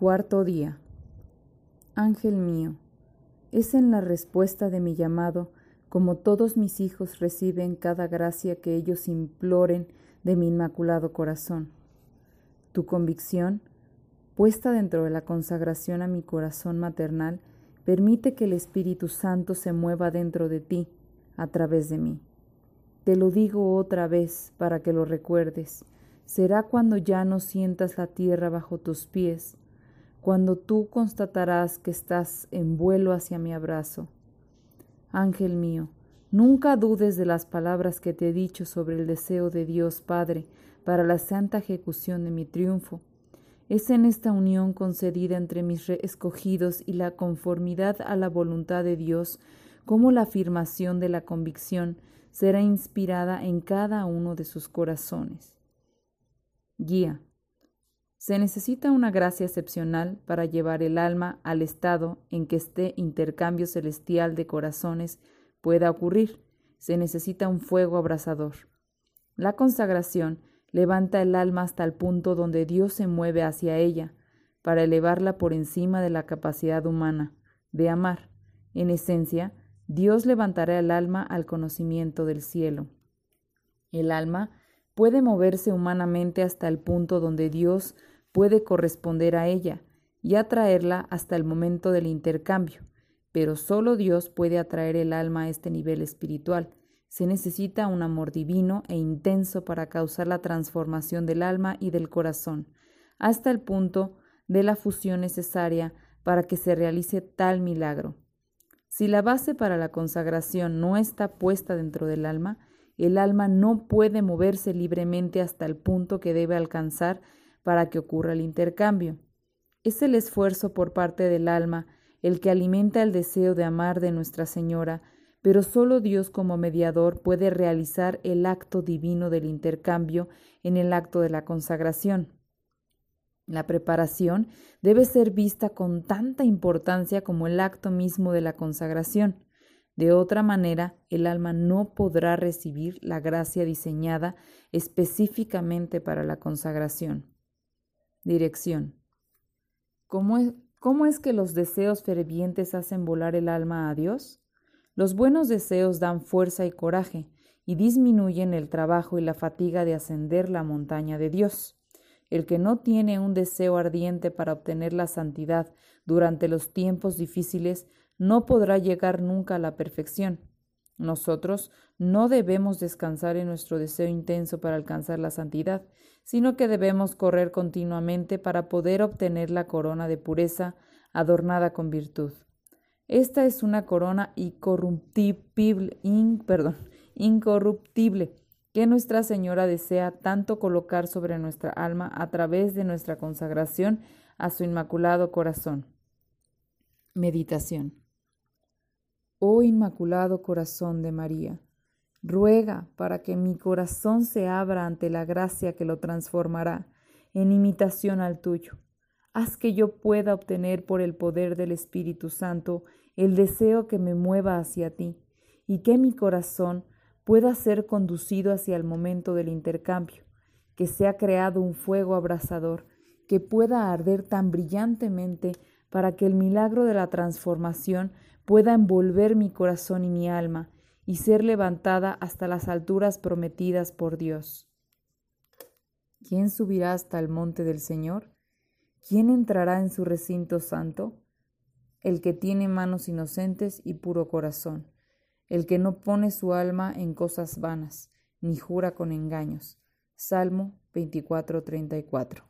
Cuarto día. Ángel mío es en la respuesta de mi llamado, como todos mis hijos reciben cada gracia que ellos imploren de mi inmaculado corazón. Tu convicción, puesta dentro de la consagración a mi corazón maternal, permite que el Espíritu Santo se mueva dentro de ti, a través de mí. Te lo digo otra vez para que lo recuerdes. Será cuando ya no sientas la tierra bajo tus pies, cuando tú constatarás que estás en vuelo hacia mi abrazo. Ángel mío, nunca dudes de las palabras que te he dicho sobre el deseo de Dios Padre para la santa ejecución de mi triunfo. Es en esta unión concedida entre mis escogidos y la conformidad a la voluntad de Dios como la afirmación de la convicción será inspirada en cada uno de sus corazones. Guía. Se necesita una gracia excepcional para llevar el alma al estado en que este intercambio celestial de corazones pueda ocurrir. Se necesita un fuego abrasador. La consagración levanta el alma hasta el punto donde Dios se mueve hacia ella, para elevarla por encima de la capacidad humana de amar. En esencia, Dios levantará el alma al conocimiento del cielo. El alma puede moverse humanamente hasta el punto donde Dios puede corresponder a ella y atraerla hasta el momento del intercambio, pero solo Dios puede atraer el alma a este nivel espiritual. Se necesita un amor divino e intenso para causar la transformación del alma y del corazón, hasta el punto de la fusión necesaria para que se realice tal milagro. Si la base para la consagración no está puesta dentro del alma, el alma no puede moverse libremente hasta el punto que debe alcanzar para que ocurra el intercambio. Es el esfuerzo por parte del alma el que alimenta el deseo de amar de Nuestra Señora, pero solo Dios como mediador puede realizar el acto divino del intercambio en el acto de la consagración. La preparación debe ser vista con tanta importancia como el acto mismo de la consagración. De otra manera, el alma no podrá recibir la gracia diseñada específicamente para la consagración. Dirección. ¿Cómo es, ¿Cómo es que los deseos fervientes hacen volar el alma a Dios? Los buenos deseos dan fuerza y coraje y disminuyen el trabajo y la fatiga de ascender la montaña de Dios. El que no tiene un deseo ardiente para obtener la santidad durante los tiempos difíciles no podrá llegar nunca a la perfección. Nosotros no debemos descansar en nuestro deseo intenso para alcanzar la santidad, sino que debemos correr continuamente para poder obtener la corona de pureza adornada con virtud. Esta es una corona incorruptible, perdón, incorruptible que Nuestra Señora desea tanto colocar sobre nuestra alma a través de nuestra consagración a su Inmaculado Corazón. Meditación. Oh Inmaculado Corazón de María, ruega para que mi corazón se abra ante la gracia que lo transformará en imitación al tuyo. Haz que yo pueda obtener por el poder del Espíritu Santo el deseo que me mueva hacia ti, y que mi corazón pueda ser conducido hacia el momento del intercambio, que sea creado un fuego abrasador que pueda arder tan brillantemente para que el milagro de la transformación pueda envolver mi corazón y mi alma y ser levantada hasta las alturas prometidas por Dios. ¿Quién subirá hasta el monte del Señor? ¿Quién entrará en su recinto santo? El que tiene manos inocentes y puro corazón el que no pone su alma en cosas vanas, ni jura con engaños. Salmo 24:34.